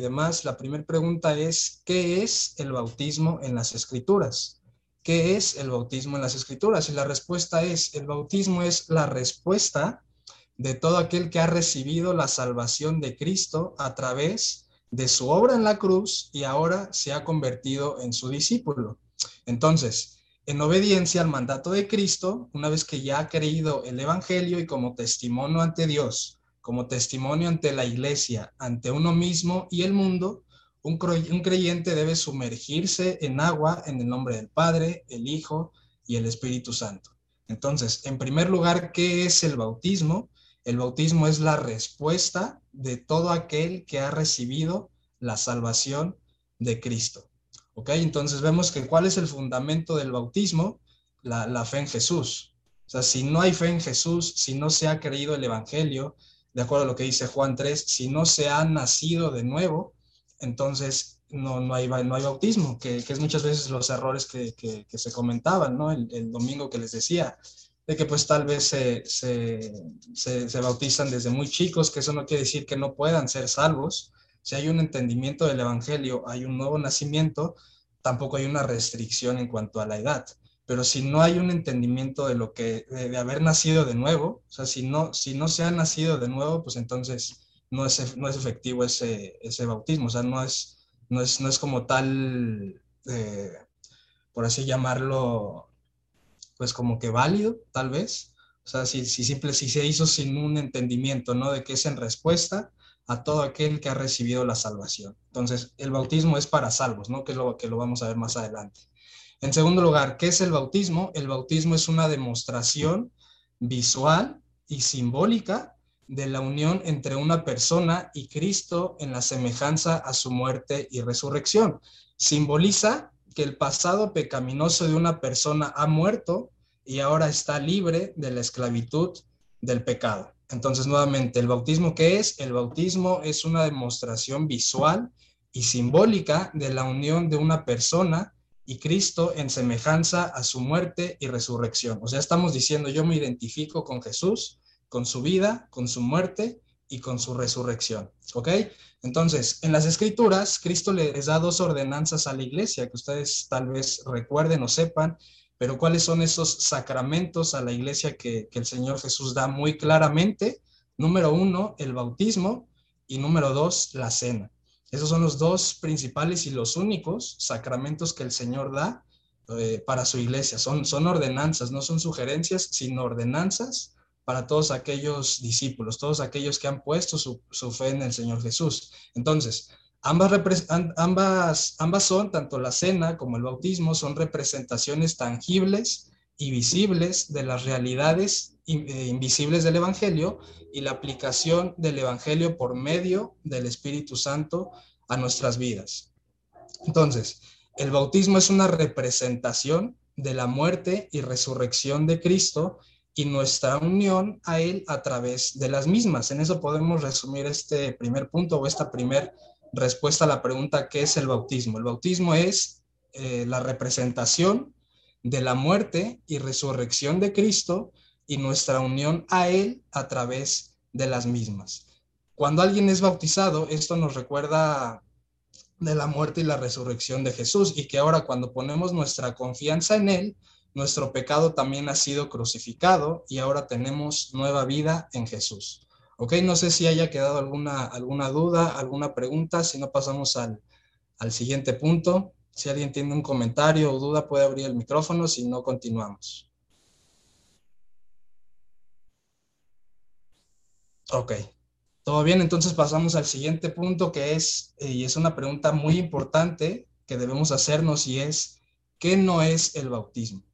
demás, la primera pregunta es, ¿qué es el bautismo en las escrituras? ¿Qué es el bautismo en las escrituras? Y la respuesta es, el bautismo es la respuesta de todo aquel que ha recibido la salvación de Cristo a través de su obra en la cruz y ahora se ha convertido en su discípulo. Entonces, en obediencia al mandato de Cristo, una vez que ya ha creído el Evangelio y como testimonio ante Dios, como testimonio ante la iglesia, ante uno mismo y el mundo, un, creyente debe sumergirse en agua en el nombre del Padre, el Hijo y el Espíritu Santo. Entonces, en primer lugar, ¿qué es el bautismo? El bautismo es la respuesta de todo aquel que ha recibido la salvación de Cristo. ¿Ok? Entonces vemos que cuál es el fundamento del bautismo? La, la fe en Jesús. O sea, si no hay fe en Jesús, si no se ha creído el Evangelio, de acuerdo a lo que dice Juan 3, si no se ha nacido de nuevo, entonces no, no, hay, no hay bautismo, que, es muchas veces los errores que, se comentaban, ¿no? El, domingo que les decía, de que pues tal vez se, se, bautizan desde muy chicos, que eso no quiere decir que no puedan ser salvos. Si hay un entendimiento del Evangelio, hay un nuevo nacimiento, tampoco hay una restricción en cuanto a la edad pero si no hay un entendimiento de lo que, de, haber nacido de nuevo, o sea, si no, si no se ha nacido de nuevo, pues entonces no es, no es efectivo ese, ese bautismo, o sea, no es, no es, no es como tal, eh, por así llamarlo, pues como que válido, tal vez. O sea, si, si, simple, si se hizo sin un entendimiento, ¿no? De que es en respuesta a todo aquel que ha recibido la salvación. Entonces, el bautismo es para salvos, ¿no? Que es lo que lo vamos a ver más adelante. En segundo lugar, ¿qué es el bautismo? El bautismo es una demostración visual y simbólica de la unión entre una persona y Cristo en la semejanza a su muerte y resurrección. Simboliza que el pasado pecaminoso de una persona ha muerto y ahora está libre de la esclavitud del pecado. Entonces, nuevamente, ¿el bautismo qué es? El bautismo es una demostración visual y simbólica de la unión de una persona y Cristo en semejanza a su muerte y resurrección. O sea, estamos diciendo, yo me identifico con Jesús, con su vida, con su muerte y con su resurrección. ¿Ok? Entonces, en las escrituras, Cristo les da dos ordenanzas a la iglesia que ustedes tal vez recuerden o sepan, pero ¿cuáles son esos sacramentos a la iglesia que, que el Señor Jesús da muy claramente? Número uno, el bautismo y número dos, la cena. Esos son los dos principales y los únicos sacramentos que el Señor da eh, para su iglesia. Son, son ordenanzas, no son sugerencias, sino ordenanzas para todos aquellos discípulos, todos aquellos que han puesto su, fe en el Señor Jesús. Entonces, ambas, ambas, ambas son, tanto la cena como el bautismo, son representaciones tangibles y visibles de las realidades invisibles del Evangelio y la aplicación del Evangelio por medio del Espíritu Santo a nuestras vidas. Entonces, el bautismo es una representación de la muerte y resurrección de Cristo y nuestra unión a Él a través de las mismas. En eso podemos resumir este primer punto o esta primera respuesta a la pregunta ¿qué es el bautismo? El bautismo es eh, la representación de la muerte y resurrección de Cristo y nuestra unión a Él a través de las mismas. Cuando alguien es bautizado, esto nos recuerda de la muerte y la resurrección de Jesús y que ahora cuando ponemos nuestra confianza en Él, nuestro pecado también ha sido crucificado y ahora tenemos nueva vida en Jesús. Ok, no sé si haya quedado alguna, alguna duda, alguna pregunta, si no pasamos al, al siguiente punto. Si alguien tiene un comentario o duda puede abrir el micrófono, si no continuamos. Ok, todo bien, entonces pasamos al siguiente punto que es, eh, y es una pregunta muy importante que debemos hacernos y es, ¿qué no es el bautismo?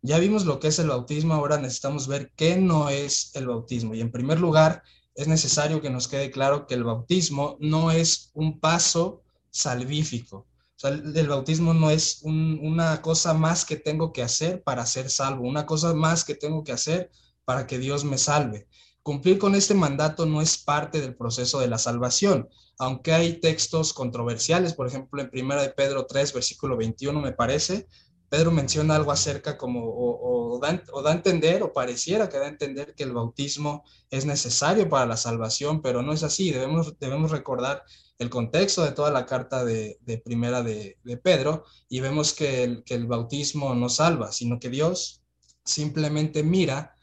Ya vimos lo que es el bautismo, ahora necesitamos ver qué no es el bautismo. Y en primer lugar, es necesario que nos quede claro que el bautismo no es un paso salvífico. O sea, el bautismo no es una cosa más que tengo que hacer para ser salvo, una cosa más que tengo que hacer para que Dios me salve. Cumplir con este mandato no es parte del proceso de la salvación, aunque hay textos controversiales, por ejemplo, en 1 de Pedro 3, versículo 21, me parece, Pedro menciona algo acerca como, o, da, a entender, o pareciera que da a entender que el bautismo es necesario para la salvación, pero no es así. Debemos, debemos recordar el contexto de toda la carta de, primera de, Pedro y vemos que que el bautismo no salva, sino que Dios simplemente mira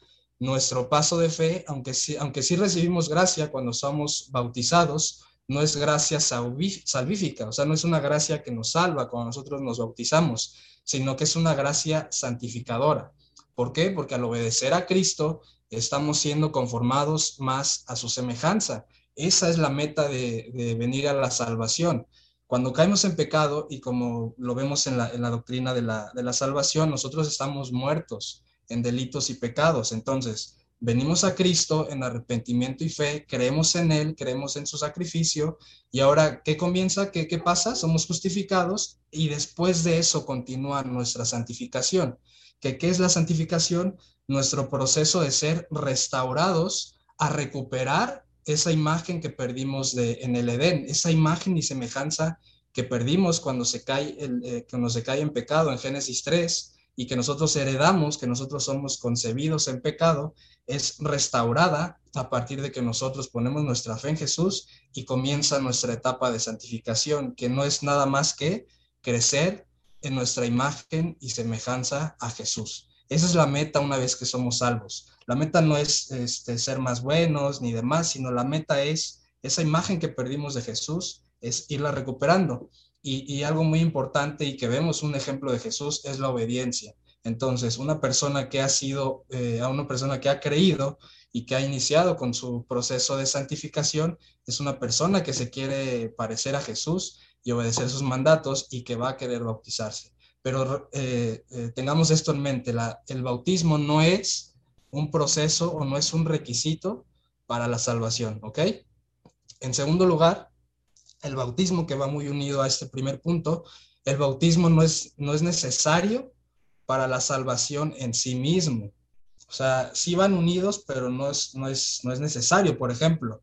nuestro paso de fe, aunque sí, aunque sí recibimos gracia cuando somos bautizados, no es gracia salvífica, o sea, no es una gracia que nos salva cuando nosotros nos bautizamos, sino que es una gracia santificadora. ¿Por qué? Porque al obedecer a Cristo estamos siendo conformados más a su semejanza. Esa es la meta de, venir a la salvación. Cuando caemos en pecado, y como lo vemos en la, doctrina de la, de la salvación, nosotros estamos muertos en delitos y pecados. Entonces, venimos a Cristo en arrepentimiento y fe, creemos en Él, creemos en su sacrificio, y ahora, ¿qué comienza? ¿Qué, qué pasa? Somos justificados y después de eso continúa nuestra santificación. ¿Qué, ¿Qué es la santificación? Nuestro proceso de ser restaurados a recuperar esa imagen que perdimos de, en el Edén, esa imagen y semejanza que perdimos cuando se cae, el, eh, cuando se cae en pecado en Génesis 3 y que nosotros heredamos, que nosotros somos concebidos en pecado, es restaurada a partir de que nosotros ponemos nuestra fe en Jesús y comienza nuestra etapa de santificación, que no es nada más que crecer en nuestra imagen y semejanza a Jesús. Esa es la meta una vez que somos salvos. La meta no es este, ser más buenos ni demás, sino la meta es esa imagen que perdimos de Jesús, es irla recuperando. Y, algo muy importante y que vemos un ejemplo de Jesús es la obediencia. Entonces, una persona que ha sido, eh, a una persona que ha creído y que ha iniciado con su proceso de santificación, es una persona que se quiere parecer a Jesús y obedecer sus mandatos y que va a querer bautizarse. Pero eh, eh, tengamos esto en mente, el bautismo no es un proceso o no es un requisito para la salvación, ¿ok? En segundo lugar, el bautismo, que va muy unido a este primer punto, el bautismo no es, no es necesario para la salvación en sí mismo. O sea, sí van unidos, pero no es, no es, no es necesario. Por ejemplo,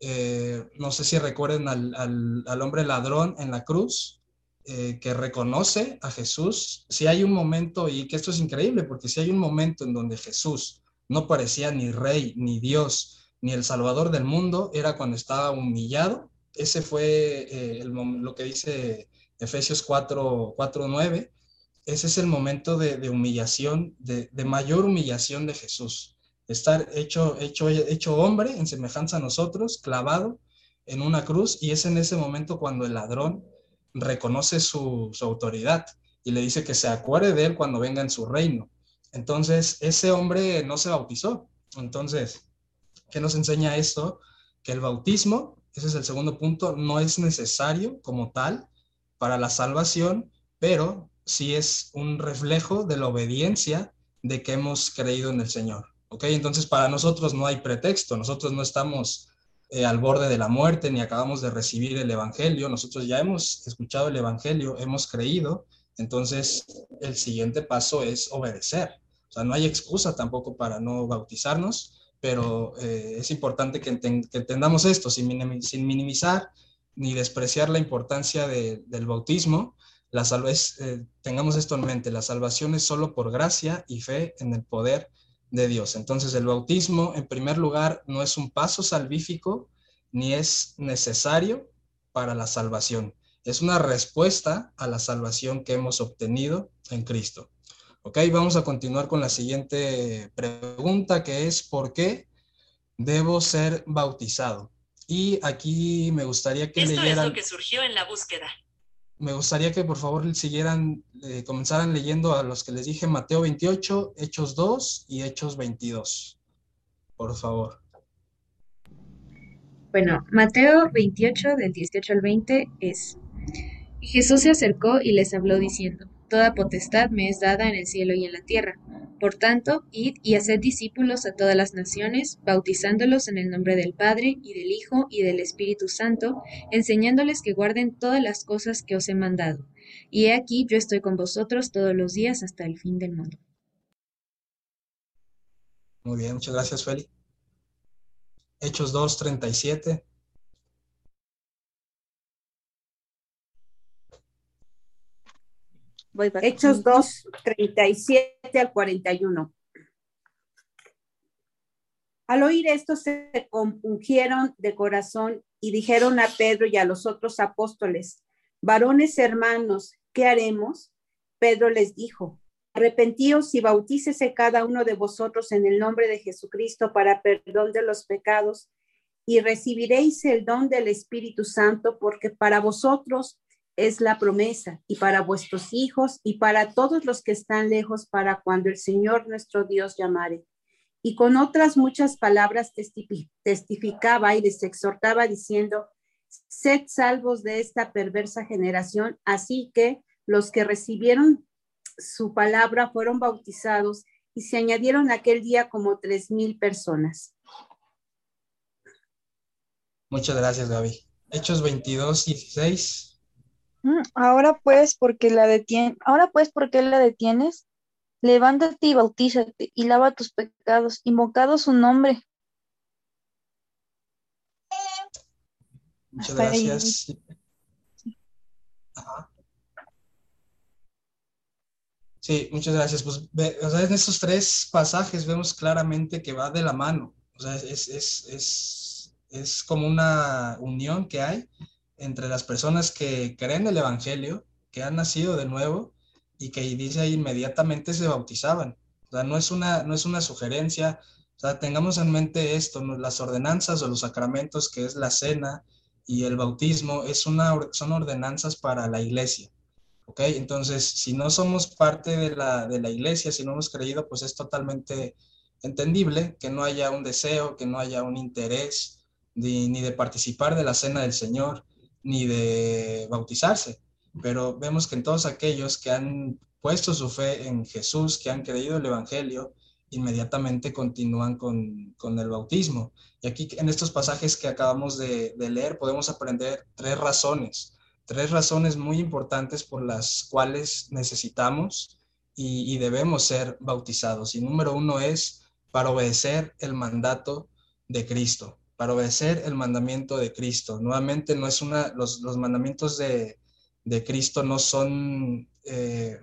eh, no sé si recuerden al, hombre ladrón en la cruz, eh, que reconoce a Jesús. Si hay un momento, y que esto es increíble, porque si hay un momento en donde Jesús no parecía ni rey, ni Dios, ni el Salvador del mundo, era cuando estaba humillado ese fue eh, lo que dice Efesios 4, 4 9. Ese es el momento de, humillación, de, mayor humillación de Jesús. Estar hecho, hecho, hecho hombre en semejanza a nosotros, clavado en una cruz, y es en ese momento cuando el ladrón reconoce su, su autoridad y le dice que se acuerde de él cuando venga en su reino. Entonces, ese hombre no se bautizó. Entonces, ¿qué nos enseña esto? Que el bautismo ese es el segundo punto, no es necesario como tal para la salvación, pero sí es un reflejo de la obediencia de que hemos creído en el Señor. ¿Ok? Entonces para nosotros no hay pretexto, nosotros no estamos eh, al borde de la muerte ni acabamos de recibir el Evangelio, nosotros ya hemos escuchado el Evangelio, hemos creído, entonces el siguiente paso es obedecer. O sea, no hay excusa tampoco para no bautizarnos, pero eh, es importante que, entendamos esto sin, minimizar ni despreciar la importancia del bautismo. La eh, tengamos esto en mente, la salvación es solo por gracia y fe en el poder de Dios. Entonces el bautismo, en primer lugar, no es un paso salvífico ni es necesario para la salvación. Es una respuesta a la salvación que hemos obtenido en Cristo. Ok, vamos a continuar con la siguiente pregunta que es ¿por qué debo ser bautizado? Y aquí me gustaría que Esto es lo que surgió en la búsqueda. Me gustaría que por favor siguieran, eh, comenzaran leyendo a los que les dije Mateo 28, Hechos 2 y Hechos 22. Por favor. Bueno, Mateo 28 del 18 al 20 es, Jesús se acercó y les habló diciendo, Toda potestad me es dada en el cielo y en la tierra. Por tanto, id y haced discípulos a todas las naciones, bautizándolos en el nombre del Padre, y del Hijo, y del Espíritu Santo, enseñándoles que guarden todas las cosas que os he mandado. Y he aquí yo estoy con vosotros todos los días hasta el fin del mundo. Muy bien, muchas gracias, Feli. Hechos 2.37. Hechos 2, 37 al 41. Al oír esto se compungieron de corazón y dijeron a Pedro y a los otros apóstoles, varones hermanos, ¿qué haremos? Pedro les dijo, arrepentíos y bautícese cada uno de vosotros en el nombre de Jesucristo para perdón de los pecados y recibiréis el don del Espíritu Santo porque para vosotros es la promesa y para vuestros hijos y para todos los que están lejos para cuando el Señor nuestro Dios llamare. Y con otras muchas palabras testificaba y les exhortaba diciendo, sed salvos de esta perversa generación. Así que los que recibieron su palabra fueron bautizados y se añadieron aquel día como tres mil personas. Muchas gracias, Gaby. Hechos 22, 16. Mm, ahora pues, porque la detienes, ahora pues, porque la detienes? Levántate y bautízate y lava tus pecados, invocado su nombre. Muchas gracias. Sí, muchas gracias. Pues o sea, en estos tres pasajes vemos claramente que va de la mano. O sea, es, es, es, es como una unión que hay entre las personas que creen el Evangelio, que han nacido de nuevo y que dice inmediatamente se bautizaban. O sea, no es una, no es una sugerencia, o sea, tengamos en mente esto, las ordenanzas o los sacramentos, que es la cena y el bautismo, es una, son ordenanzas para la iglesia. ¿Ok? Entonces, si no somos parte de la, de la iglesia, si no hemos creído, pues es totalmente entendible que no haya un deseo, que no haya un interés ni de participar de la cena del Señor, ni de bautizarse, pero vemos que en todos aquellos que han puesto su fe en Jesús, que han creído el Evangelio, inmediatamente continúan con, el bautismo. Y aquí en estos pasajes que acabamos de, leer podemos aprender tres razones, tres razones muy importantes por las cuales necesitamos y, y debemos ser bautizados. Y número uno es para obedecer el mandato de Cristo para obedecer el mandamiento de Cristo. Nuevamente, no es una, los, mandamientos de, Cristo no son eh,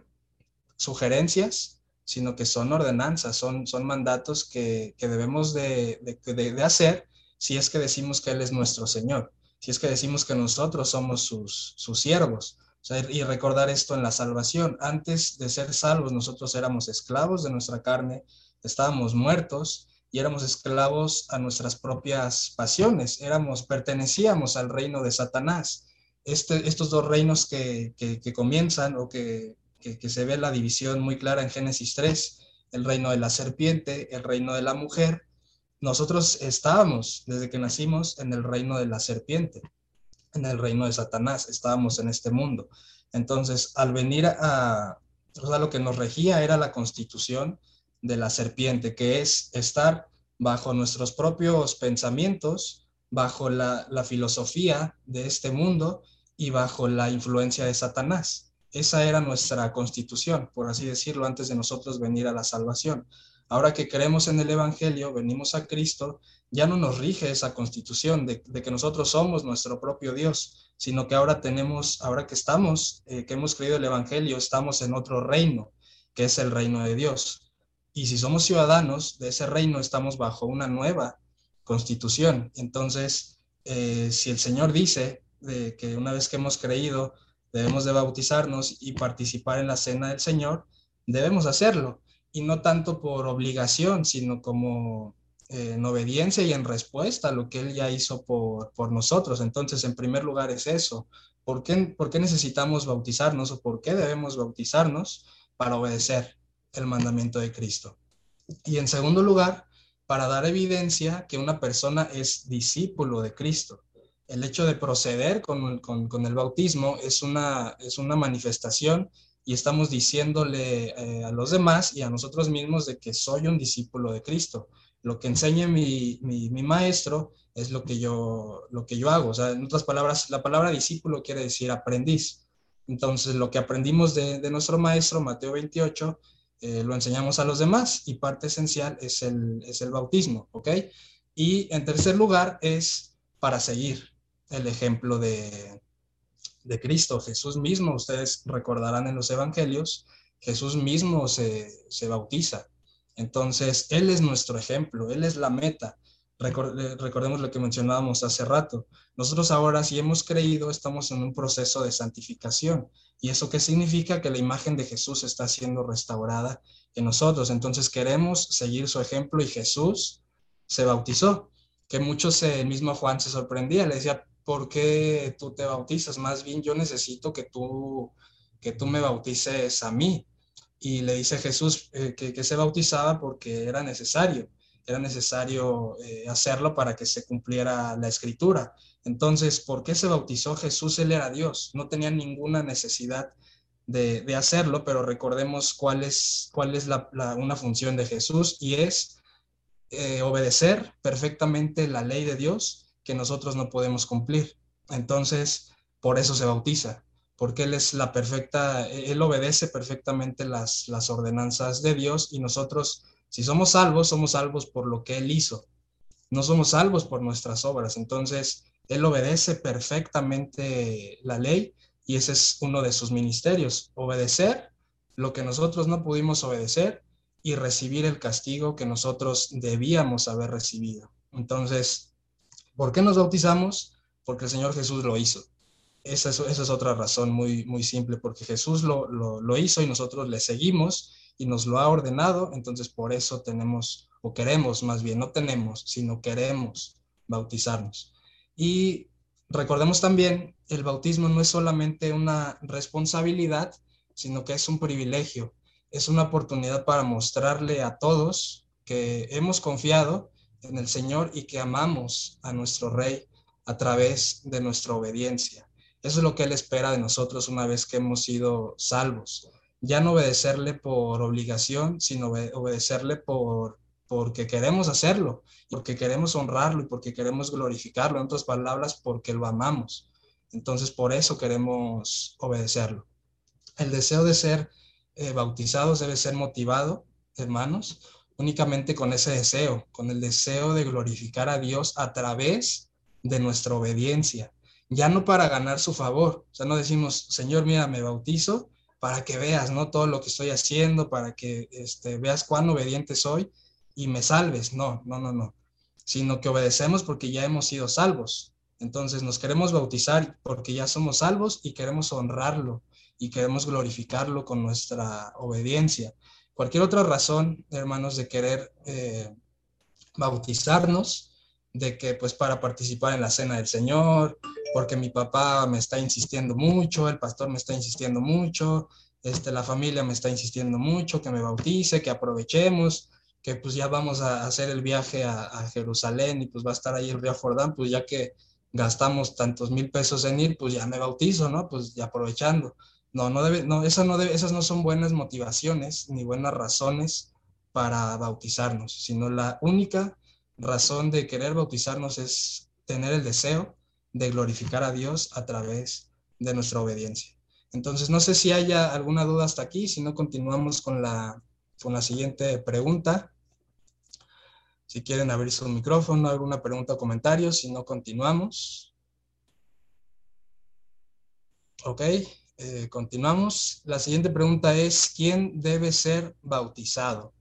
sugerencias, sino que son ordenanzas, son, son mandatos que, debemos de, hacer si es que decimos que Él es nuestro Señor, si es que decimos que nosotros somos sus, sus siervos. y recordar esto en la salvación. Antes de ser salvos, nosotros éramos esclavos de nuestra carne, estábamos muertos éramos esclavos a nuestras propias pasiones, éramos, pertenecíamos al reino de Satanás. Este, estos dos reinos que, comienzan o que, que, se ve la división muy clara en Génesis 3, el reino de la serpiente, el reino de la mujer, nosotros estábamos desde que nacimos en el reino de la serpiente, en el reino de Satanás, estábamos en este mundo. Entonces, al venir a, o lo que nos regía era la constitución, de la serpiente, que es estar bajo nuestros propios pensamientos, bajo la, filosofía de este mundo y bajo la influencia de Satanás. Esa era nuestra constitución, por así decirlo, antes de nosotros venir a la salvación. Ahora que creemos en el Evangelio, venimos a Cristo, ya no nos rige esa constitución de, que nosotros somos nuestro propio Dios, sino que ahora tenemos, ahora que estamos, eh, que hemos creído el Evangelio, estamos en otro reino, que es el reino de Dios. Y si somos ciudadanos de ese reino, estamos bajo una nueva constitución. Entonces, eh, si el Señor dice que una vez que hemos creído, debemos de bautizarnos y participar en la cena del Señor, debemos hacerlo. Y no tanto por obligación, sino como eh, en obediencia y en respuesta a lo que Él ya hizo por, por nosotros. Entonces, en primer lugar es eso. ¿Por qué, ¿Por qué necesitamos bautizarnos o por qué debemos bautizarnos? Para obedecer el mandamiento de Cristo. Y en segundo lugar, para dar evidencia que una persona es discípulo de Cristo. El hecho de proceder con, el bautismo es una, es una manifestación y estamos diciéndole eh, a los demás y a nosotros mismos de que soy un discípulo de Cristo. Lo que enseña mi, maestro es lo que, yo, lo que yo hago. O sea, en otras palabras, la palabra discípulo quiere decir aprendiz. Entonces, lo que aprendimos de, de nuestro maestro, Mateo 28, eh, lo enseñamos a los demás y parte esencial es el, es el bautismo, ¿ok? Y en tercer lugar es para seguir el ejemplo de, de Cristo. Jesús mismo, ustedes recordarán en los evangelios, Jesús mismo se, se bautiza. Entonces, Él es nuestro ejemplo, Él es la meta. Recordemos lo que mencionábamos hace rato. Nosotros ahora, si hemos creído, estamos en un proceso de santificación. ¿Y eso qué significa? Que la imagen de Jesús está siendo restaurada en nosotros. Entonces queremos seguir su ejemplo y Jesús se bautizó. Que muchos, el mismo Juan se sorprendía, le decía, ¿por qué tú te bautizas? Más bien yo necesito que tú, que tú me bautices a mí. Y le dice Jesús eh, que, que se bautizaba porque era necesario era necesario eh, hacerlo para que se cumpliera la escritura. Entonces, ¿por qué se bautizó Jesús? Él era Dios, no tenía ninguna necesidad de, hacerlo, pero recordemos cuál es, cuál es la, una función de Jesús y es eh, obedecer perfectamente la ley de Dios que nosotros no podemos cumplir. Entonces, por eso se bautiza, porque Él es la perfecta, Él obedece perfectamente las, las ordenanzas de Dios y nosotros si somos salvos, somos salvos por lo que Él hizo. No somos salvos por nuestras obras. Entonces, Él obedece perfectamente la ley y ese es uno de sus ministerios. Obedecer lo que nosotros no pudimos obedecer y recibir el castigo que nosotros debíamos haber recibido. Entonces, ¿por qué nos bautizamos? Porque el Señor Jesús lo hizo. Esa es, otra razón muy, muy simple, porque Jesús lo hizo y nosotros le seguimos y nos lo ha ordenado, entonces por eso tenemos, o queremos más bien, no tenemos, sino queremos bautizarnos. Y recordemos también, el bautismo no es solamente una responsabilidad, sino que es un privilegio, es una oportunidad para mostrarle a todos que hemos confiado en el Señor y que amamos a nuestro Rey a través de nuestra obediencia. Eso es lo que Él espera de nosotros una vez que hemos sido salvos ya no obedecerle por obligación, sino obedecerle por porque queremos hacerlo, porque queremos honrarlo y porque queremos glorificarlo, en otras palabras, porque lo amamos. Entonces, por eso queremos obedecerlo. El deseo de ser eh, bautizados debe ser motivado, hermanos, únicamente con ese deseo, con el deseo de glorificar a Dios a través de nuestra obediencia, ya no para ganar su favor. O sea, no decimos, Señor, mira, me bautizo para que veas, ¿no? Todo lo que estoy haciendo, para que este, veas cuán obediente soy y me salves. No, no, no, no. Sino que obedecemos porque ya hemos sido salvos. Entonces nos queremos bautizar porque ya somos salvos y queremos honrarlo y queremos glorificarlo con nuestra obediencia. Cualquier otra razón, hermanos, de querer eh, bautizarnos, de que pues para participar en la cena del Señor, porque mi papá me está insistiendo mucho, el pastor me está insistiendo mucho, este, la familia me está insistiendo mucho, que me bautice, que aprovechemos, que pues ya vamos a hacer el viaje a, Jerusalén y pues va a estar ahí el río Jordán, pues ya que gastamos tantos mil pesos en ir, pues ya me bautizo, ¿no? Pues ya aprovechando. No, no debe, no, eso no esas no son buenas motivaciones ni buenas razones para bautizarnos, sino la única razón de querer bautizarnos es tener el deseo de glorificar a Dios a través de nuestra obediencia. Entonces, no sé si haya alguna duda hasta aquí, si no continuamos con la, con la siguiente pregunta. Si quieren abrir su micrófono, alguna pregunta o comentario, si no continuamos. Ok, eh, continuamos. La siguiente pregunta es, ¿quién debe ser bautizado?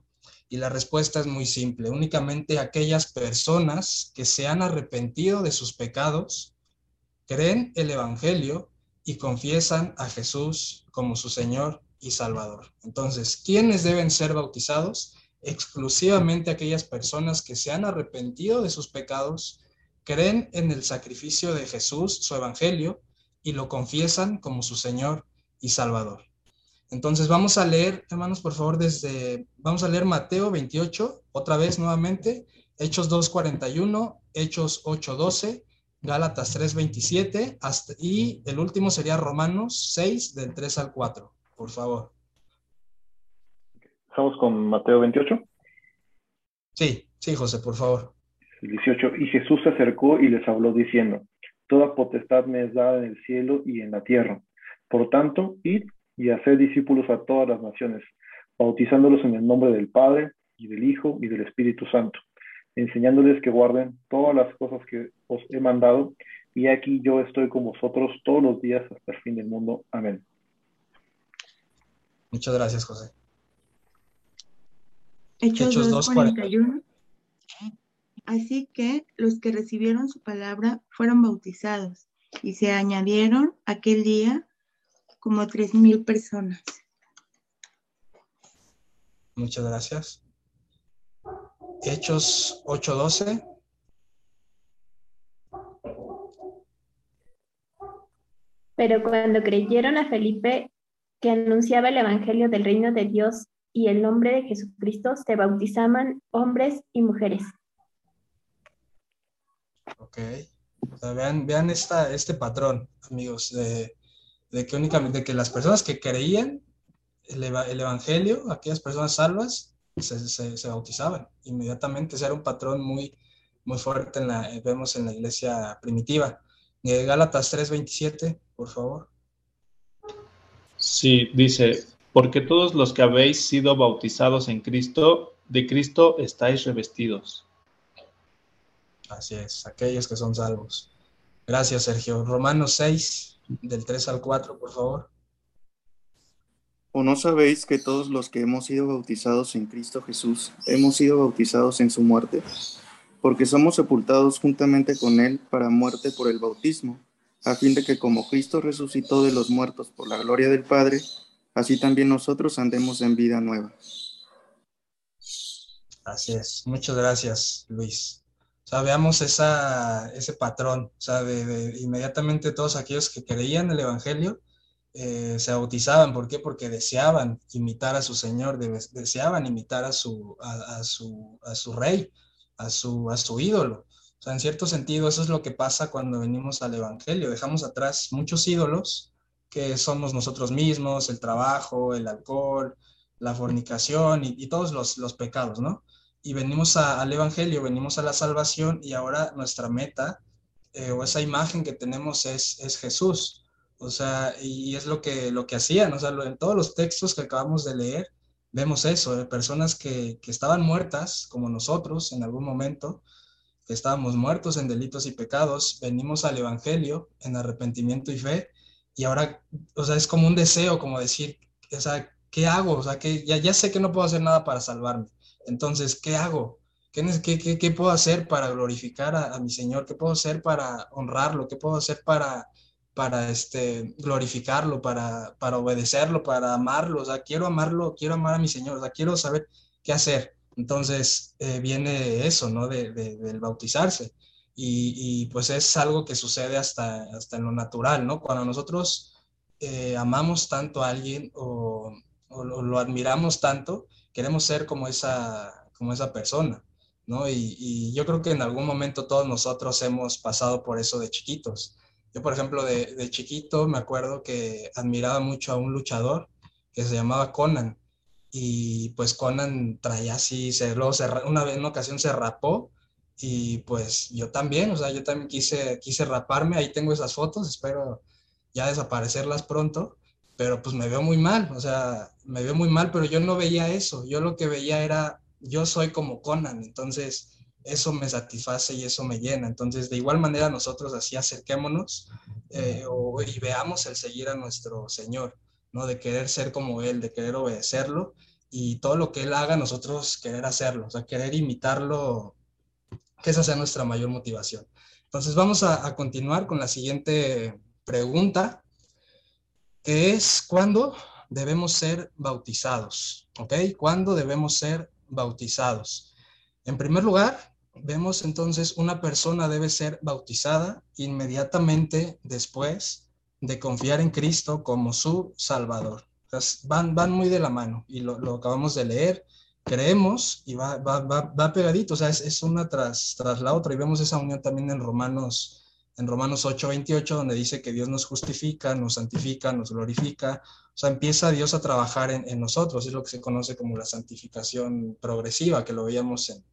Y la respuesta es muy simple, únicamente aquellas personas que se han arrepentido de sus pecados creen el Evangelio y confiesan a Jesús como su Señor y Salvador. Entonces, ¿quiénes deben ser bautizados? Exclusivamente aquellas personas que se han arrepentido de sus pecados, creen en el sacrificio de Jesús, su Evangelio, y lo confiesan como su Señor y Salvador. Entonces vamos a leer, hermanos, por favor, desde, vamos a leer Mateo 28, otra vez nuevamente, Hechos 2.41, Hechos 8.12, Gálatas 3:27 hasta, y el último sería Romanos 6 del 3 al 4, por favor. ¿Estamos con Mateo 28? Sí, sí, José, por favor. 18. Y Jesús se acercó y les habló diciendo, Toda potestad me es dada en el cielo y en la tierra. Por tanto, id y haced discípulos a todas las naciones, bautizándolos en el nombre del Padre y del Hijo y del Espíritu Santo enseñándoles que guarden todas las cosas que os he mandado, y aquí yo estoy con vosotros todos los días hasta el fin del mundo. Amén. Muchas gracias, José. Hechos, 2.41. Así que los que recibieron su palabra fueron bautizados y se añadieron aquel día como tres mil personas. Muchas gracias. Hechos 8:12. Pero cuando creyeron a Felipe, que anunciaba el Evangelio del reino de Dios y el nombre de Jesucristo, se bautizaban hombres y mujeres. Ok. vean vean esta, este patrón, amigos, de, que únicamente que las personas que creían el, el Evangelio, aquellas personas salvas, se, bautizaban inmediatamente. Ese era un patrón muy, muy fuerte, en la, vemos en la iglesia primitiva. Eh, Gálatas 3:27, por favor. Sí, dice, porque todos los que habéis sido bautizados en Cristo, de Cristo estáis revestidos. Así es, aquellos que son salvos. Gracias, Sergio. Romanos 6, del 3 al 4, por favor. ¿O no sabéis que todos los que hemos sido bautizados en Cristo Jesús hemos sido bautizados en su muerte? Porque somos sepultados juntamente con Él para muerte por el bautismo, a fin de que como Cristo resucitó de los muertos por la gloria del Padre, así también nosotros andemos en vida nueva. Así es. Muchas gracias, Luis. O sea, veamos esa, ese patrón, o sea, de, inmediatamente todos aquellos que creían el Evangelio eh, se bautizaban. ¿Por qué? Porque deseaban imitar a su Señor, deseaban imitar a su, a, su, a su rey, a su, a su ídolo. O sea, en cierto sentido, eso es lo que pasa cuando venimos al Evangelio. Dejamos atrás muchos ídolos que somos nosotros mismos, el trabajo, el alcohol, la fornicación y, todos los, los pecados, ¿no? Y venimos al Evangelio, venimos a la salvación y ahora nuestra meta eh, o esa imagen que tenemos es, es Jesús. O sea, y es lo que, lo que hacían, o sea, en todos los textos que acabamos de leer, vemos eso, de personas que, que estaban muertas, como nosotros en algún momento, que estábamos muertos en delitos y pecados, venimos al Evangelio en arrepentimiento y fe, y ahora, o sea, es como un deseo, como decir, o sea, ¿qué hago? O sea, que ya, ya sé que no puedo hacer nada para salvarme, entonces, ¿qué hago? ¿Qué, qué, puedo hacer para glorificar a, mi Señor? ¿Qué puedo hacer para honrarlo? ¿Qué puedo hacer para, para este, glorificarlo, para, para obedecerlo, para amarlo? O sea, quiero amarlo, quiero amar a mi Señor, o sea, quiero saber qué hacer. Entonces eh, viene eso, ¿no? De, del bautizarse. Y, pues es algo que sucede hasta, hasta en lo natural, ¿no? Cuando nosotros eh, amamos tanto a alguien o, o lo admiramos tanto, queremos ser como esa, como esa persona, ¿no? Y, yo creo que en algún momento todos nosotros hemos pasado por eso de chiquitos. Yo, por ejemplo, de, chiquito me acuerdo que admiraba mucho a un luchador que se llamaba Conan. Y pues Conan traía así, se, luego una vez en una ocasión se rapó y pues yo también, o sea, yo también quise, quise raparme, ahí tengo esas fotos, espero ya desaparecerlas pronto pero pues me veo muy mal, o sea, me veo muy mal, pero yo no veía eso, yo lo que veía era, yo soy como Conan, entonces eso me satisface y eso me llena, entonces de igual manera nosotros así acerquémonos eh, y veamos el seguir a nuestro Señor, ¿no? De querer ser como Él, de querer obedecerlo y todo lo que Él haga nosotros querer hacerlo, o sea, querer imitarlo, que esa sea nuestra mayor motivación. Entonces vamos a, a continuar con la siguiente pregunta que es cuándo debemos ser bautizados, ¿ok? ¿Cuándo debemos ser bautizados? En primer lugar, vemos entonces una persona debe ser bautizada inmediatamente después de confiar en Cristo como su Salvador. van, van muy de la mano y lo, acabamos de leer, creemos y va, va, va, pegadito, o sea, es, es, una tras, tras la otra y vemos esa unión también en Romanos en Romanos 8, 28, donde dice que Dios nos justifica, nos santifica, nos glorifica. O sea, empieza Dios a trabajar en, nosotros. Es lo que se conoce como la santificación progresiva, que lo veíamos en,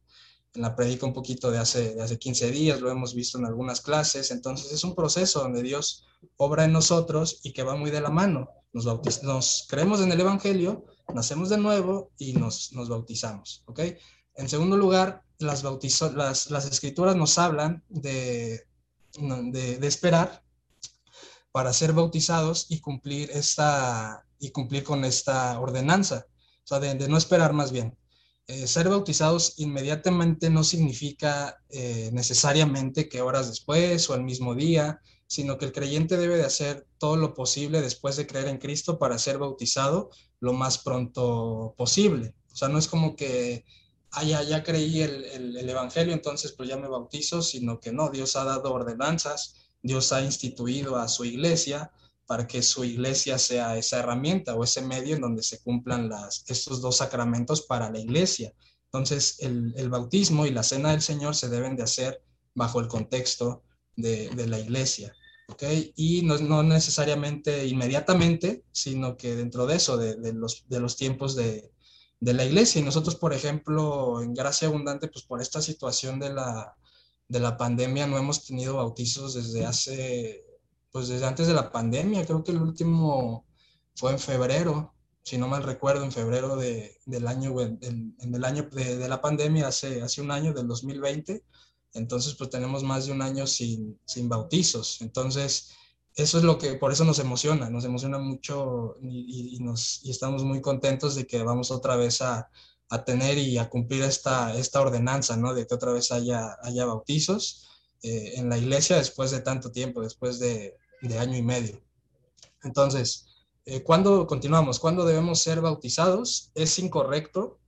la predica un poquito de hace, de hace 15 días, lo hemos visto en algunas clases. Entonces, es un proceso donde Dios obra en nosotros y que va muy de la mano. Nos, nos creemos en el Evangelio, nacemos de nuevo y nos, nos bautizamos. ¿ok? En segundo lugar, las, las, las escrituras nos hablan de de, esperar para ser bautizados y cumplir, esta, y cumplir con esta ordenanza, o sea, de, no esperar más bien. Eh, ser bautizados inmediatamente no significa eh, necesariamente que horas después o el mismo día, sino que el creyente debe de hacer todo lo posible después de creer en Cristo para ser bautizado lo más pronto posible. O sea, no es como que ah, ya, creí el, el, Evangelio, entonces pues ya me bautizo, sino que no, Dios ha dado ordenanzas, Dios ha instituido a su iglesia para que su iglesia sea esa herramienta o ese medio en donde se cumplan las, estos dos sacramentos para la iglesia. Entonces, el, el bautismo y la cena del Señor se deben de hacer bajo el contexto de, de la iglesia. Y no, no, necesariamente inmediatamente, sino que dentro de eso, de, de los, de los tiempos de, de la iglesia. Y nosotros, por ejemplo, en Gracia Abundante, pues por esta situación de la, de la pandemia, no hemos tenido bautizos desde hace, pues desde antes de la pandemia. Creo que el último fue en febrero, si no mal recuerdo, en febrero de, del año, en, el año de, de, la pandemia, hace, hace un año, del 2020. Entonces, pues tenemos más de un año sin, sin bautizos. Entonces, eso es lo que, por eso nos emociona, nos emociona mucho y, nos, estamos muy contentos de que vamos otra vez a, a, tener y a cumplir esta, esta ordenanza, ¿no? De que otra vez haya, haya bautizos eh, en la iglesia después de tanto tiempo, después de, de año y medio. Entonces, eh, ¿cuándo continuamos? ¿Cuándo debemos ser bautizados? Es incorrecto,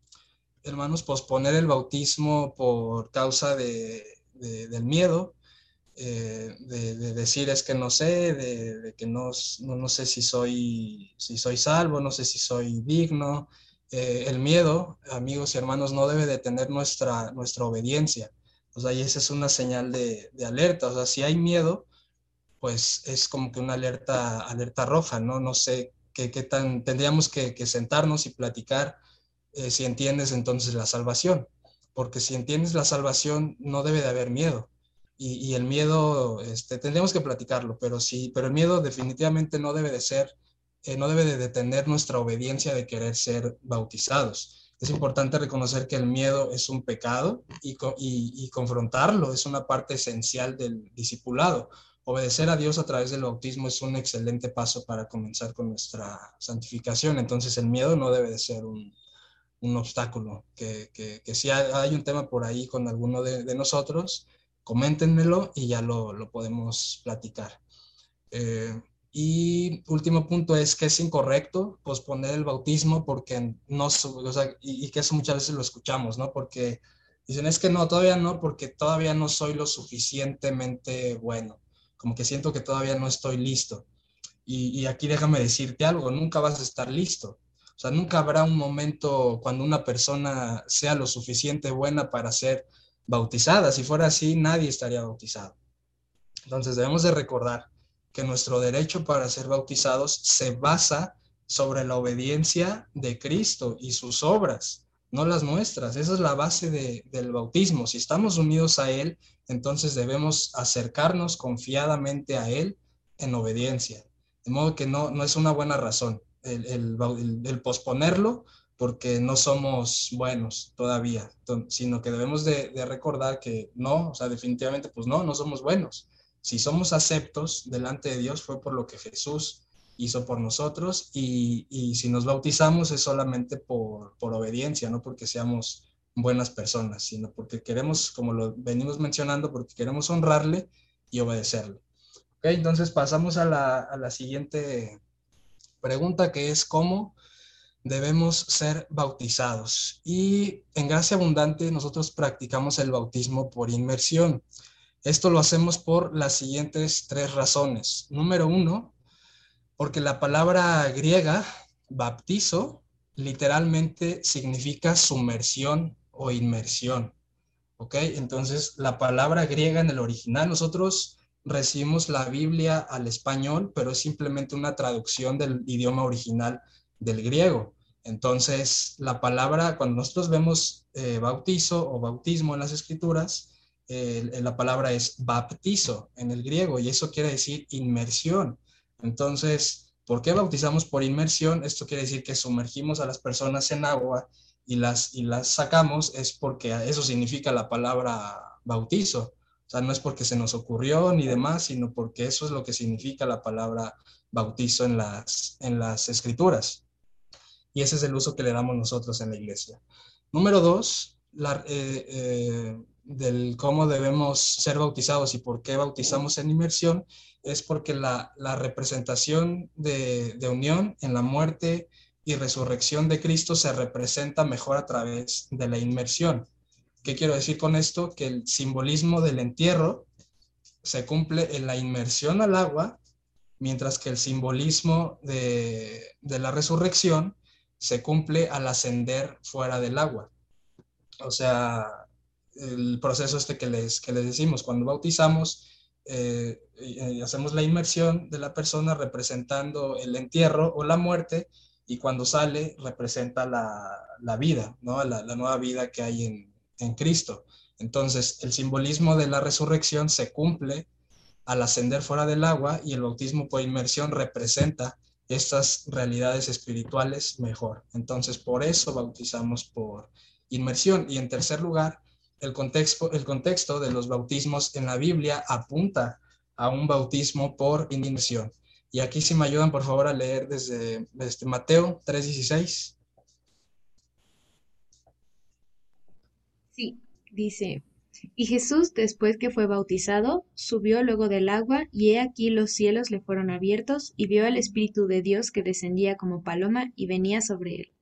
hermanos, posponer el bautismo por causa de, del miedo, eh, de, decir es que no sé, de, que no, no, sé si soy, si soy salvo, no sé si soy digno. Eh, el miedo, amigos y hermanos, no debe detener nuestra, nuestra obediencia. O sea, y esa es una señal de, alerta. O sea, si hay miedo, pues es como que una alerta, alerta roja, ¿no? No sé qué, qué tan, tendríamos que, que, sentarnos y platicar eh, si entiendes entonces la salvación. Porque si entiendes la salvación, no debe de haber miedo y, el miedo, este, tendríamos que platicarlo, pero sí, pero el miedo definitivamente no debe de ser, eh, no debe de detener nuestra obediencia de querer ser bautizados. Es importante reconocer que el miedo es un pecado y, y, confrontarlo es una parte esencial del discipulado. Obedecer a Dios a través del bautismo es un excelente paso para comenzar con nuestra santificación. Entonces el miedo no debe de ser un, un obstáculo. Que, que, que, si hay, un tema por ahí con alguno de, de nosotros, coméntenmelo y ya lo, lo podemos platicar. Eh, y último punto es que es incorrecto posponer el bautismo porque no, o sea, y, que eso muchas veces lo escuchamos, ¿no? Porque dicen, es que no, todavía no, porque todavía no soy lo suficientemente bueno, como que siento que todavía no estoy listo. Y, y aquí déjame decirte algo, nunca vas a estar listo. O sea, nunca habrá un momento cuando una persona sea lo suficiente buena para ser bautizada. Si fuera así, nadie estaría bautizado. Entonces debemos de recordar que nuestro derecho para ser bautizados se basa sobre la obediencia de Cristo y sus obras, no las nuestras. Esa es la base del bautismo. Si estamos unidos a Él, entonces debemos acercarnos confiadamente a Él en obediencia. De modo que no, no es una buena razón el, el posponerlo porque no somos buenos todavía, sino que debemos de, recordar que no, o sea, definitivamente, pues no, no somos buenos. Si somos aceptos delante de Dios fue por lo que Jesús hizo por nosotros y, y si nos bautizamos es solamente por, por, obediencia, no porque seamos buenas personas, sino porque queremos, como lo venimos mencionando, porque queremos honrarle y obedecerle. Ok, entonces pasamos a la, a la siguiente pregunta que es cómo debemos ser bautizados. Y en Gracia Abundante nosotros practicamos el bautismo por inmersión. Esto lo hacemos por las siguientes tres razones. Número uno, porque la palabra griega baptizo literalmente significa sumersión o inmersión. ¿Ok? Entonces, la palabra griega en el original, nosotros recibimos la Biblia al español, pero es simplemente una traducción del idioma original del griego. Entonces, la palabra, cuando nosotros vemos eh, bautizo o bautismo en las escrituras, la palabra es baptizo en el griego y eso quiere decir inmersión. Entonces, ¿por qué bautizamos por inmersión? Esto quiere decir que sumergimos a las personas en agua y las, y las sacamos, es porque eso significa la palabra bautizo. O sea, no es porque se nos ocurrió ni demás, sino porque eso es lo que significa la palabra bautizo en las, en las escrituras. Y ese es el uso que le damos nosotros en la iglesia. Número dos, la, eh, eh, del cómo debemos ser bautizados y por qué bautizamos en inmersión, es porque la, representación de, de, unión en la muerte y resurrección de Cristo se representa mejor a través de la inmersión. ¿Qué quiero decir con esto? Que el simbolismo del entierro se cumple en la inmersión al agua, mientras que el simbolismo de, de la resurrección se cumple al ascender fuera del agua. O sea, el proceso este que les, que les decimos, cuando bautizamos, eh, hacemos la inmersión de la persona representando el entierro o la muerte y cuando sale representa la, vida, ¿no? La, nueva vida que hay en, en, Cristo. Entonces, el simbolismo de la resurrección se cumple al ascender fuera del agua y el bautismo por inmersión representa estas realidades espirituales mejor. Entonces, por eso bautizamos por inmersión. Y en tercer lugar, el contexto, el contexto de los bautismos en la Biblia apunta a un bautismo por inmersión. Y aquí si me ayudan por favor a leer desde, desde Mateo 3:16. Sí, dice, y Jesús, después que fue bautizado, subió luego del agua, y he aquí los cielos le fueron abiertos, y vio al Espíritu de Dios que descendía como paloma y venía sobre él.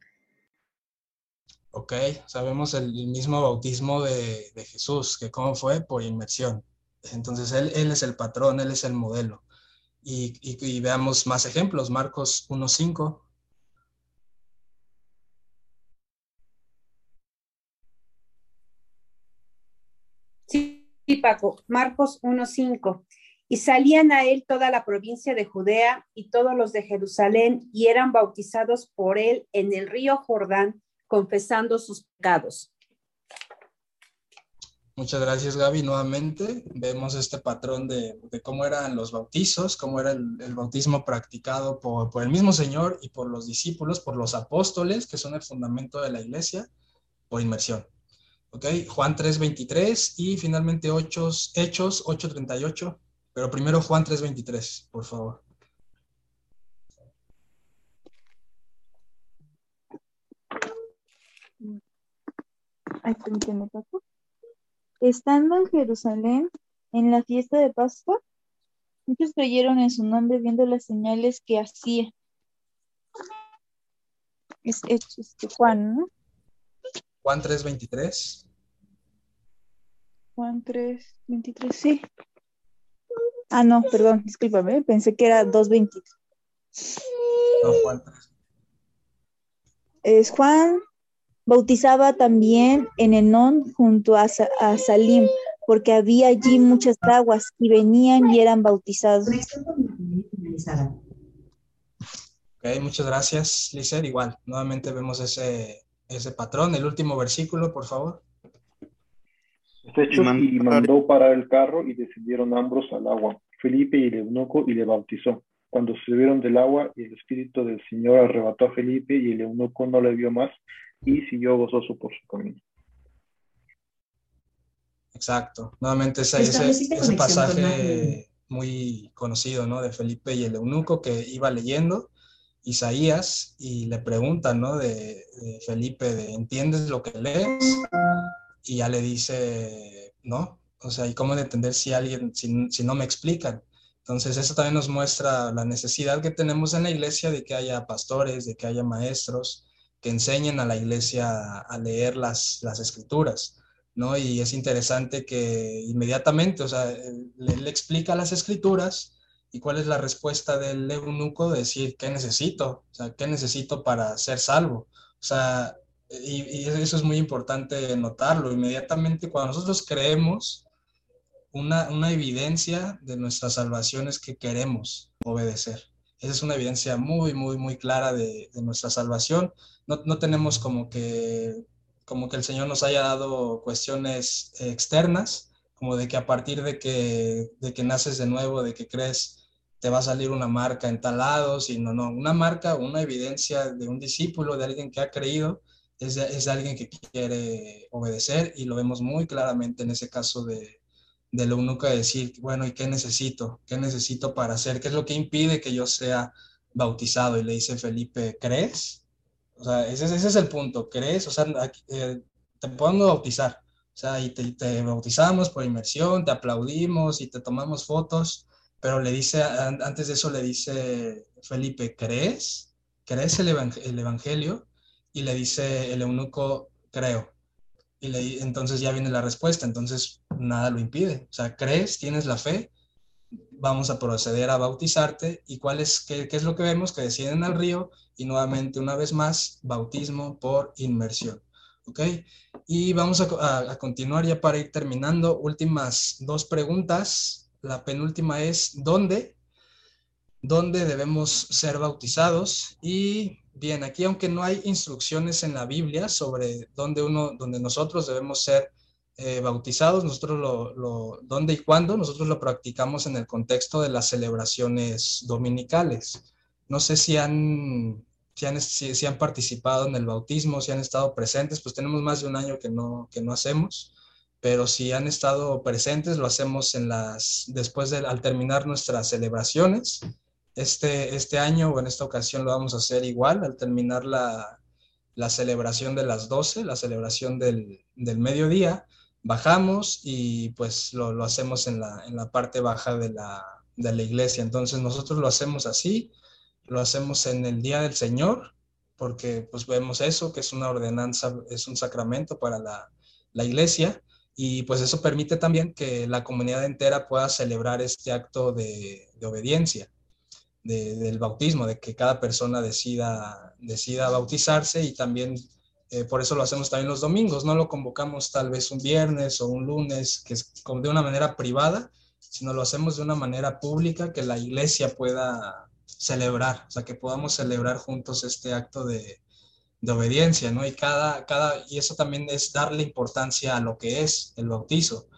Ok, sabemos el, mismo bautismo de, Jesús, que cómo fue por inmersión. Entonces él, es el patrón, él es el modelo. Y, veamos más ejemplos, Marcos 1.5. Marcos 1.5. Y salían a él toda la provincia de Judea y todos los de Jerusalén y eran bautizados por él en el río Jordán confesando sus pecados. Muchas gracias, Gaby. Nuevamente vemos este patrón de, cómo eran los bautizos, cómo era el, bautismo practicado por, el mismo Señor y por los discípulos, por los apóstoles, que son el fundamento de la iglesia, por inmersión. ¿Ok? Juan 3.23 y finalmente Hechos, Hechos 8.38. Pero primero Juan 3.23, por favor. Estando en Jerusalén, en la fiesta de Pascua, muchos creyeron en su nombre viendo las señales que hacía. Es, este Juan, ¿no? Juan 3.23. Juan 3.23, sí. Ah, no, perdón, discúlpame, pensé que era 2.23. No, Juan 3. Es Juan Bautizaba también en Enón junto a, Salim, porque había allí muchas aguas y venían y eran bautizados. Ok, muchas gracias, Lizer. Igual, nuevamente vemos ese, ese patrón. El último versículo, por favor. Este hecho y mandó parar el carro y descendieron ambos al agua, Felipe y el eunuco, y le bautizó. Cuando subieron del agua y el Espíritu del Señor arrebató a Felipe y el eunuco no le vio más, y siguió gozoso por su camino. Exacto. Nuevamente ese, ese, pasaje muy conocido, ¿no? De Felipe y el eunuco que iba leyendo Isaías y le preguntan, ¿no? De, Felipe, de, ¿entiendes lo que lees? Y ya le dice, ¿no? O sea, ¿y cómo entender si alguien, si, no me explican? Entonces, eso también nos muestra la necesidad que tenemos en la iglesia de que haya pastores, de que haya maestros, que enseñen a la iglesia a leer las, las escrituras, ¿no? Y es interesante que inmediatamente, o sea, le, explica las escrituras y cuál es la respuesta del eunuco, decir, ¿qué necesito? O sea, ¿qué necesito para ser salvo? O sea, y, y eso es muy importante notarlo. Inmediatamente cuando nosotros creemos, una, una, evidencia de nuestra salvación es que queremos obedecer. Esa es una evidencia muy, muy, muy clara de, de nuestra salvación no, tenemos como que, como que el Señor nos haya dado cuestiones externas, como de que a partir de que, de que naces de nuevo, de que crees, te va a salir una marca en tal lado, sino no, una marca, una evidencia de un discípulo, de alguien que ha creído, es, es alguien que quiere obedecer y lo vemos muy claramente en ese caso de, del eunuco de decir, bueno, ¿y qué necesito? ¿Qué necesito para hacer? ¿Qué es lo que impide que yo sea bautizado? Y le dice Felipe, ¿crees? O sea, ese, ese es el punto, ¿crees? O sea, eh, te podemos bautizar. O sea, y te, bautizamos por inmersión, te aplaudimos y te tomamos fotos, pero le dice, antes de eso le dice Felipe, ¿crees? ¿Crees el, el evangelio? Y le dice el eunuco, creo. Y le, entonces ya viene la respuesta, entonces nada lo impide. O sea, crees, tienes la fe, vamos a proceder a bautizarte. ¿Y cuál es, qué, qué es lo que vemos? Que descienden al río y nuevamente, una vez más, bautismo por inmersión. ¿Ok? Y vamos a, a, continuar ya para ir terminando. Últimas dos preguntas. La penúltima es, ¿dónde? ¿Dónde debemos ser bautizados? Y Bien, aquí aunque no hay instrucciones en la Biblia sobre dónde uno, donde nosotros debemos ser eh, bautizados, nosotros lo, dónde y cuándo, nosotros lo practicamos en el contexto de las celebraciones dominicales. No sé si han, si han, si, han participado en el bautismo, si han estado presentes, pues tenemos más de un año que no, que no hacemos, pero si han estado presentes, lo hacemos en las, después de, al terminar nuestras celebraciones este, este año o en esta ocasión lo vamos a hacer igual al terminar la, celebración de las 12, la celebración del, mediodía. Bajamos y pues lo, hacemos en la, parte baja de la, de la iglesia. Entonces nosotros lo hacemos así, lo hacemos en el Día del Señor, porque pues vemos eso, que es una ordenanza, es un sacramento para la, iglesia, y pues eso permite también que la comunidad entera pueda celebrar este acto de obediencia del bautismo, de que cada persona decida, decida bautizarse y también eh, por eso lo hacemos también los domingos, no lo convocamos tal vez un viernes o un lunes, que es de una manera privada, sino lo hacemos de una manera pública que la iglesia pueda celebrar, o sea, que podamos celebrar juntos este acto de, de obediencia, ¿no? Y cada, cada, y eso también es darle importancia a lo que es el bautizo,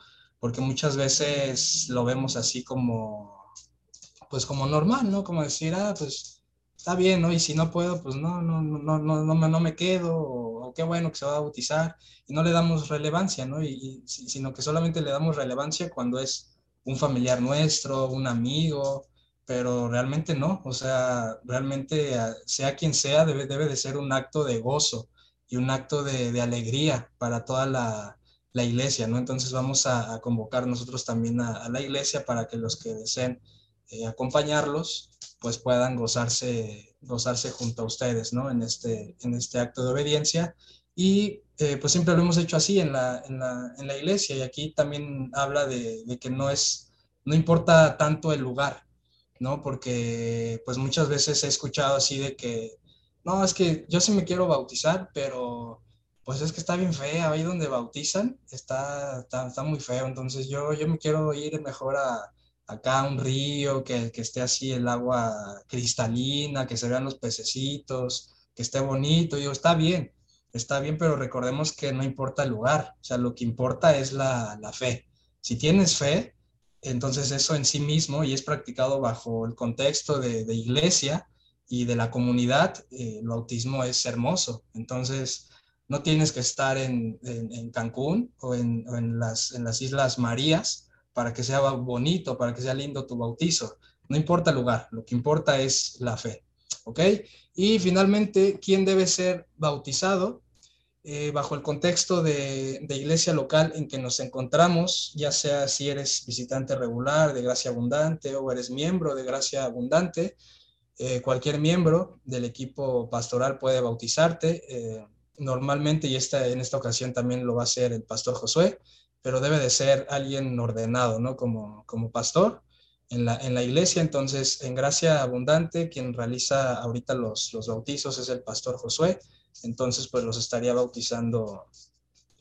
porque muchas veces lo vemos así como pues como normal, ¿no? Como decir, ah, pues está bien, ¿no? Y si no puedo, pues no, no, no, no, no, me, no me quedo, o, qué bueno que se va a bautizar, y no le damos relevancia, ¿no? Y, sino que solamente le damos relevancia cuando es un familiar nuestro, un amigo, pero realmente no, o sea, realmente ah, sea quien sea, debe, debe de ser un acto de gozo y un acto de, alegría para toda la, la, iglesia, ¿no? Entonces vamos a, convocar nosotros también a, a la iglesia para que los que deseen eh, acompañarlos, pues puedan gozarse, gozarse junto a ustedes, ¿no? En este, en este acto de obediencia. Y eh, pues siempre lo hemos hecho así en la, en la, en la iglesia y aquí también habla de, de, que no es, no importa tanto el lugar, ¿no? Porque pues muchas veces he escuchado así de que, no, es que yo sí me quiero bautizar, pero pues es que está bien fea, ahí donde bautizan está, está, está muy feo, entonces yo, yo me quiero ir mejor a, acá un río, que, que esté así el agua cristalina, que se vean los pececitos, que esté bonito. Yo, está bien, está bien, pero recordemos que no importa el lugar, o sea, lo que importa es la, la fe. Si tienes fe, entonces eso en sí mismo y es practicado bajo el contexto de, de iglesia y de la comunidad, eh, el bautismo es hermoso. Entonces, no tienes que estar en, Cancún o en, las, en las Islas Marías para que sea bonito, para que sea lindo tu bautizo. No importa el lugar, lo que importa es la fe. ¿Ok? Y finalmente, ¿quién debe ser bautizado? Eh, bajo el contexto de, iglesia local en que nos encontramos, ya sea si eres visitante regular de Gracia Abundante o eres miembro de Gracia Abundante, eh, cualquier miembro del equipo pastoral puede bautizarte. Eh, normalmente, y esta, en esta ocasión también lo va a hacer el pastor Josué, pero debe de ser alguien ordenado, ¿no? Como, como pastor en la, en la iglesia. Entonces, en Gracia Abundante, quien realiza ahorita los, los bautizos es el pastor Josué. Entonces, pues los estaría bautizando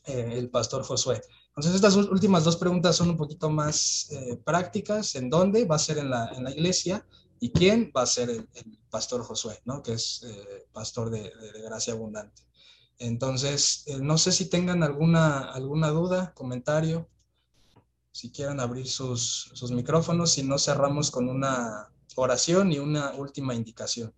eh, el pastor Josué. Entonces, estas últimas dos preguntas son un poquito más eh, prácticas. ¿En dónde va a ser en la, en la iglesia? ¿Y quién va a ser el, pastor Josué, ¿no? que es eh, pastor de, de, Gracia Abundante? Entonces, no sé si tengan alguna, alguna duda, comentario, si quieren abrir sus, sus micrófonos, si no cerramos con una oración y una última indicación.